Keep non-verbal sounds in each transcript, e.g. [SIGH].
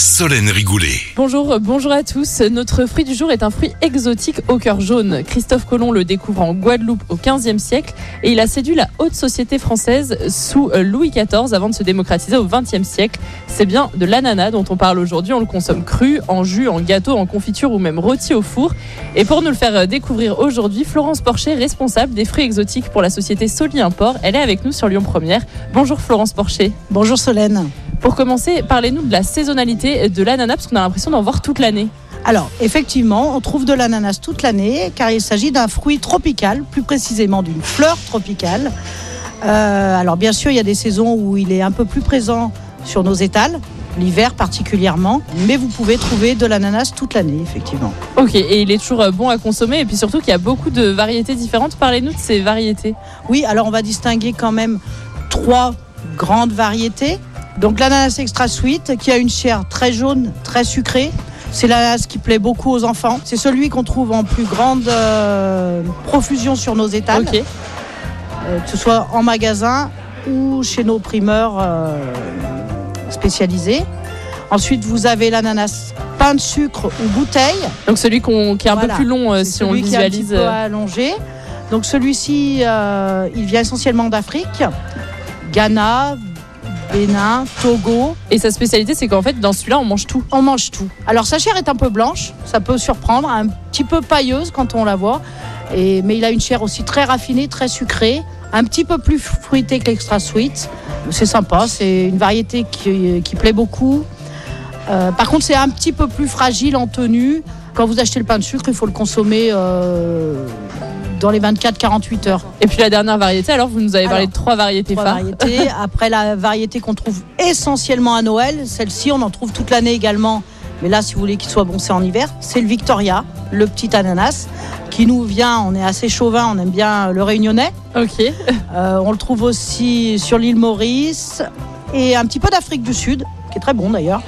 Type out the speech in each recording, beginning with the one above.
Solène Rigoulet. Bonjour, bonjour à tous. Notre fruit du jour est un fruit exotique au cœur jaune. Christophe Colomb le découvre en Guadeloupe au XVe siècle et il a séduit la haute société française sous euh, Louis XIV avant de se démocratiser au XXe siècle. C'est bien de l'ananas dont on parle aujourd'hui. On le consomme cru, en jus, en gâteau, en confiture ou même rôti au four. Et pour nous le faire euh, découvrir aujourd'hui, Florence Porcher, responsable des fruits exotiques pour la société Soli Import, elle est avec nous sur Lyon Première. Bonjour Florence Porcher. Bonjour Solène. Pour commencer, parlez-nous de la saisonnalité de l'ananas parce qu'on a l'impression d'en voir toute l'année. Alors, effectivement, on trouve de l'ananas toute l'année car il s'agit d'un fruit tropical, plus précisément d'une fleur tropicale. Euh, alors, bien sûr, il y a des saisons où il est un peu plus présent sur nos étals, l'hiver particulièrement, mais vous pouvez trouver de l'ananas toute l'année, effectivement. Ok, et il est toujours bon à consommer et puis surtout qu'il y a beaucoup de variétés différentes. Parlez-nous de ces variétés. Oui, alors on va distinguer quand même trois grandes variétés. Donc l'ananas extra sweet qui a une chair très jaune, très sucrée. C'est l'ananas qui plaît beaucoup aux enfants. C'est celui qu'on trouve en plus grande euh, profusion sur nos étals, euh, que ce soit en magasin ou chez nos primeurs euh, spécialisés. Ensuite, vous avez l'ananas pain de sucre ou bouteille. Donc celui qu'on- qui est un Voilà. peu plus long si on le qui est un petit visualise. peu allongé. Donc celui-ci, il vient essentiellement d'Afrique, Ghana, Bénin, Togo. Et sa spécialité, c'est qu'en fait, dans celui-là, on mange tout. On mange tout. Alors sa chair est un peu blanche, ça peut surprendre, un petit peu pailleuse quand on la voit, et, mais il a une chair aussi très raffinée, très sucrée, un petit peu plus fruitée que l'extra sweet. C'est sympa, c'est une variété qui, qui plaît beaucoup. Euh, par contre, c'est un petit peu plus fragile en tenue. Quand vous achetez le pain de sucre, il faut le consommer euh, dans les 24-48 heures. Et puis la dernière variété, alors vous nous avez parlé Alors, de trois variétés Trois phares. variétés. [LAUGHS] Après la variété qu'on trouve essentiellement à Noël, celle-ci on en trouve toute l'année également. Mais là, si vous voulez qu'il soit bon, c'est en hiver. C'est le Victoria, le petit ananas, qui nous vient. On est assez chauvin, on aime bien le réunionnais. Ok. Euh, on le trouve aussi sur l'île Maurice et un petit peu d'Afrique du Sud, qui est très bon d'ailleurs.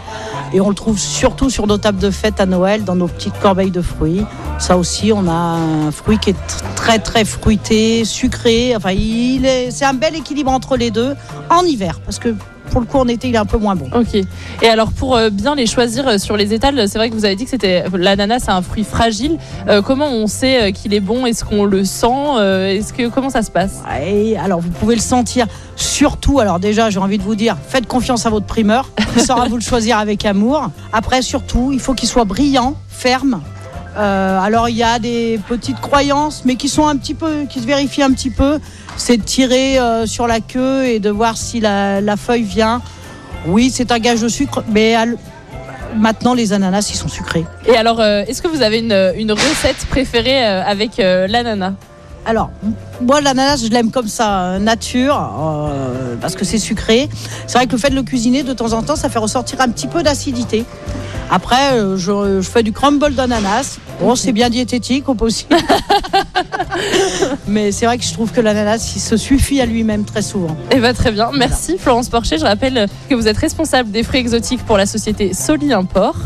Et on le trouve surtout sur nos tables de fête à Noël, dans nos petites corbeilles de fruits. Ça aussi, on a un fruit qui est tr- très très fruité, sucré. Enfin, il est, c'est un bel équilibre entre les deux en hiver, parce que pour le coup en été, il est un peu moins bon. Ok. Et alors pour euh, bien les choisir euh, sur les étals, c'est vrai que vous avez dit que c'était l'ananas, c'est un fruit fragile. Euh, comment on sait qu'il est bon? Est-ce qu'on le sent? Est-ce que comment ça se passe? Et alors, vous pouvez le sentir. Surtout, alors déjà, j'ai envie de vous dire, faites confiance à votre primeur. [LAUGHS] Il saura vous le choisir avec amour. Après, surtout, il faut qu'il soit brillant, ferme. Euh, alors, il y a des petites croyances, mais qui sont un petit peu, qui se vérifient un petit peu. C'est de tirer euh, sur la queue et de voir si la, feuille vient. Oui, c'est un gage de sucre, mais maintenant, les ananas, ils sont sucrés. Et alors, euh, est-ce que vous avez une, recette préférée avec l'ananas? Alors, moi, l'ananas, je l'aime comme ça, nature, euh, parce que c'est sucré. C'est vrai que le fait de le cuisiner, de temps en temps, ça fait ressortir un petit peu d'acidité. Après, euh, je, je fais du crumble d'ananas. Bon, c'est bien diététique, au possible. [LAUGHS] Mais c'est vrai que je trouve que l'ananas, il se suffit à lui-même très souvent. Eh bien, très bien. Merci Florence Porcher. Je rappelle que vous êtes responsable des fruits exotiques pour la société Soli Import.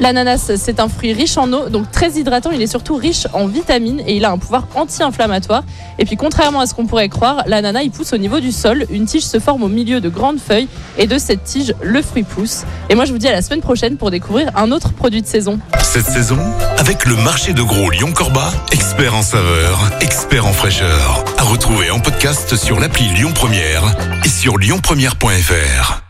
L'ananas, c'est un fruit riche en eau, donc très hydratant. Il est surtout riche en vitamines et il a un pouvoir anti-inflammatoire. Et puis, contrairement à ce qu'on pourrait croire, l'ananas, il pousse au niveau du sol. Une tige se forme au milieu de grandes feuilles et de cette tige, le fruit pousse. Et moi, je vous dis à la semaine prochaine pour découvrir un autre produit de saison. Cette saison, avec le marché de gros Lyon-Corba, expert en saveur, expert en fraîcheur. À retrouver en podcast sur l'appli Lyon Première et sur lyonpremière.fr.